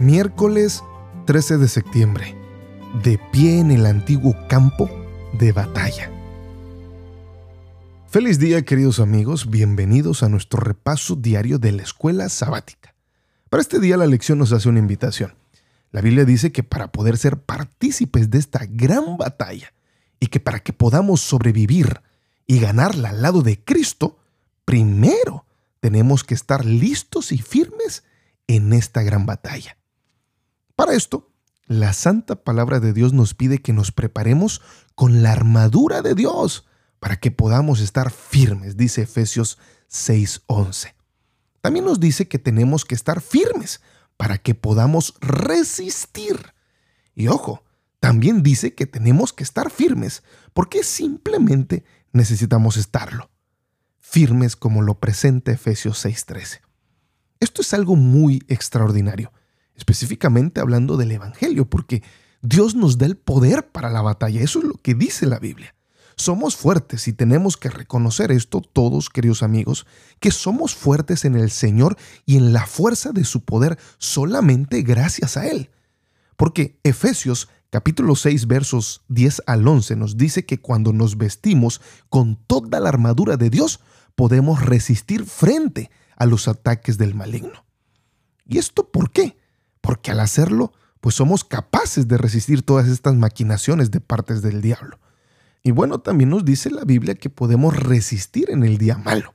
Miércoles 13 de septiembre. De pie en el antiguo campo de batalla. Feliz día queridos amigos, bienvenidos a nuestro repaso diario de la escuela sabática. Para este día la lección nos hace una invitación. La Biblia dice que para poder ser partícipes de esta gran batalla y que para que podamos sobrevivir y ganarla al lado de Cristo, primero tenemos que estar listos y firmes en esta gran batalla. Para esto, la santa palabra de Dios nos pide que nos preparemos con la armadura de Dios para que podamos estar firmes, dice Efesios 6:11. También nos dice que tenemos que estar firmes para que podamos resistir. Y ojo, también dice que tenemos que estar firmes porque simplemente necesitamos estarlo. Firmes como lo presenta Efesios 6:13. Esto es algo muy extraordinario específicamente hablando del Evangelio, porque Dios nos da el poder para la batalla. Eso es lo que dice la Biblia. Somos fuertes y tenemos que reconocer esto todos, queridos amigos, que somos fuertes en el Señor y en la fuerza de su poder solamente gracias a Él. Porque Efesios capítulo 6 versos 10 al 11 nos dice que cuando nos vestimos con toda la armadura de Dios, podemos resistir frente a los ataques del maligno. ¿Y esto por qué? Porque al hacerlo, pues somos capaces de resistir todas estas maquinaciones de partes del diablo. Y bueno, también nos dice la Biblia que podemos resistir en el día malo.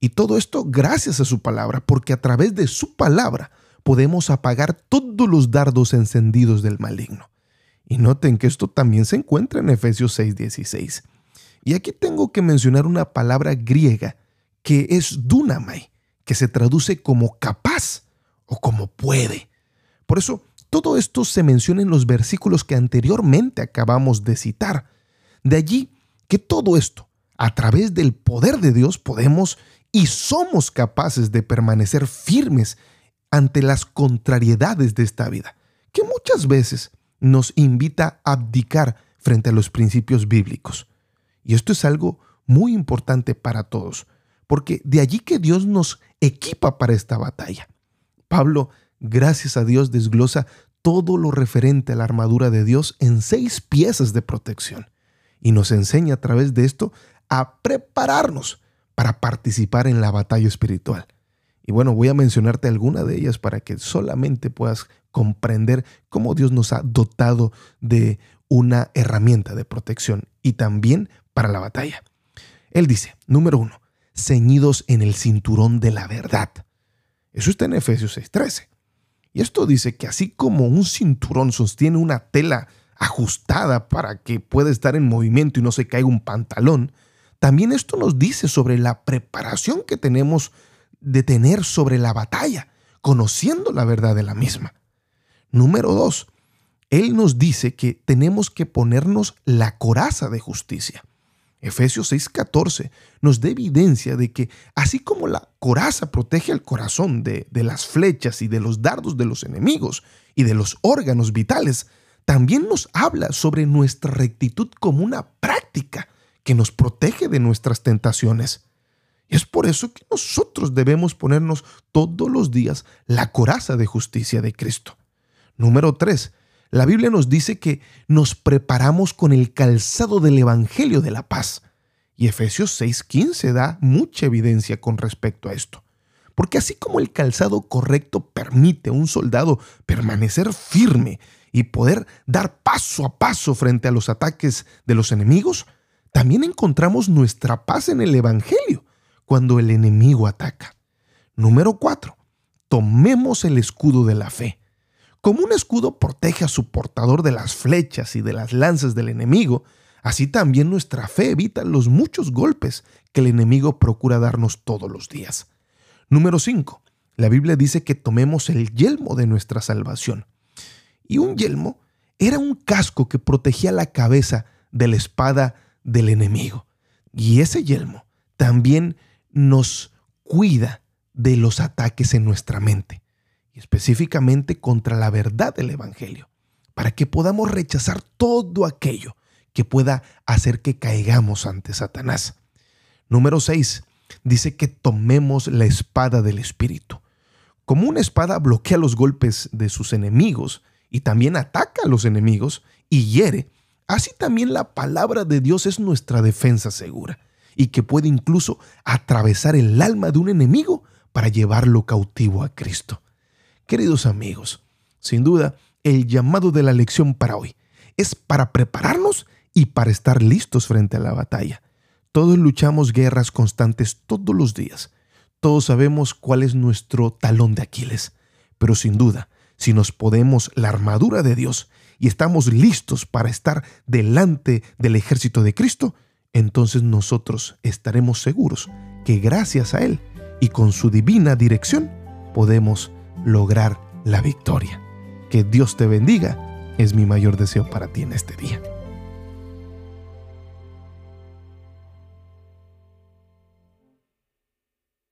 Y todo esto gracias a su palabra, porque a través de su palabra podemos apagar todos los dardos encendidos del maligno. Y noten que esto también se encuentra en Efesios 6:16. Y aquí tengo que mencionar una palabra griega que es dunamai, que se traduce como capaz o como puede. Por eso, todo esto se menciona en los versículos que anteriormente acabamos de citar. De allí que todo esto, a través del poder de Dios, podemos y somos capaces de permanecer firmes ante las contrariedades de esta vida, que muchas veces nos invita a abdicar frente a los principios bíblicos. Y esto es algo muy importante para todos, porque de allí que Dios nos equipa para esta batalla. Pablo gracias a Dios, desglosa todo lo referente a la armadura de Dios en seis piezas de protección y nos enseña a través de esto a prepararnos para participar en la batalla espiritual. Y bueno, voy a mencionarte alguna de ellas para que solamente puedas comprender cómo Dios nos ha dotado de una herramienta de protección y también para la batalla. Él dice, número uno, ceñidos en el cinturón de la verdad. Eso está en Efesios 6:13. Y esto dice que así como un cinturón sostiene una tela ajustada para que pueda estar en movimiento y no se caiga un pantalón, también esto nos dice sobre la preparación que tenemos de tener sobre la batalla, conociendo la verdad de la misma. Número dos, Él nos dice que tenemos que ponernos la coraza de justicia. Efesios 6:14 nos da evidencia de que así como la coraza protege al corazón de, de, las flechas y de los dardos de los enemigos y de los órganos vitales, también nos habla sobre nuestra rectitud como una práctica que nos protege de nuestras tentaciones. Y es por eso que nosotros debemos ponernos todos los días la coraza de justicia de Cristo. Número 3. La Biblia nos dice que nos preparamos con el calzado del Evangelio de la paz. Y Efesios 6:15 da mucha evidencia con respecto a esto. Porque así como el calzado correcto permite a un soldado permanecer firme y poder dar paso a paso frente a los ataques de los enemigos, también encontramos nuestra paz en el Evangelio cuando el enemigo ataca. Número 4. Tomemos el escudo de la fe. Como un escudo protege a su portador de las flechas y de las lanzas del enemigo, así también nuestra fe evita los muchos golpes que el enemigo procura darnos todos los días. Número 5. La Biblia dice que tomemos el yelmo de nuestra salvación. Y un yelmo era un casco que protegía la cabeza de la espada del enemigo. Y ese yelmo también nos cuida de los ataques en nuestra mente y específicamente contra la verdad del Evangelio, para que podamos rechazar todo aquello que pueda hacer que caigamos ante Satanás. Número 6. Dice que tomemos la espada del Espíritu. Como una espada bloquea los golpes de sus enemigos y también ataca a los enemigos y hiere, así también la palabra de Dios es nuestra defensa segura y que puede incluso atravesar el alma de un enemigo para llevarlo cautivo a Cristo. Queridos amigos, sin duda, el llamado de la lección para hoy es para prepararnos y para estar listos frente a la batalla. Todos luchamos guerras constantes todos los días. Todos sabemos cuál es nuestro talón de Aquiles. Pero sin duda, si nos podemos la armadura de Dios y estamos listos para estar delante del ejército de Cristo, entonces nosotros estaremos seguros que gracias a Él y con su divina dirección podemos lograr la victoria. Que Dios te bendiga es mi mayor deseo para ti en este día.